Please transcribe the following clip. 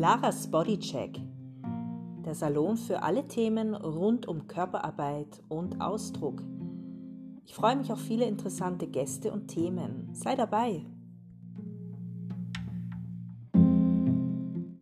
Laras Bodycheck, der Salon für alle Themen rund um Körperarbeit und Ausdruck. Ich freue mich auf viele interessante Gäste und Themen. Sei dabei!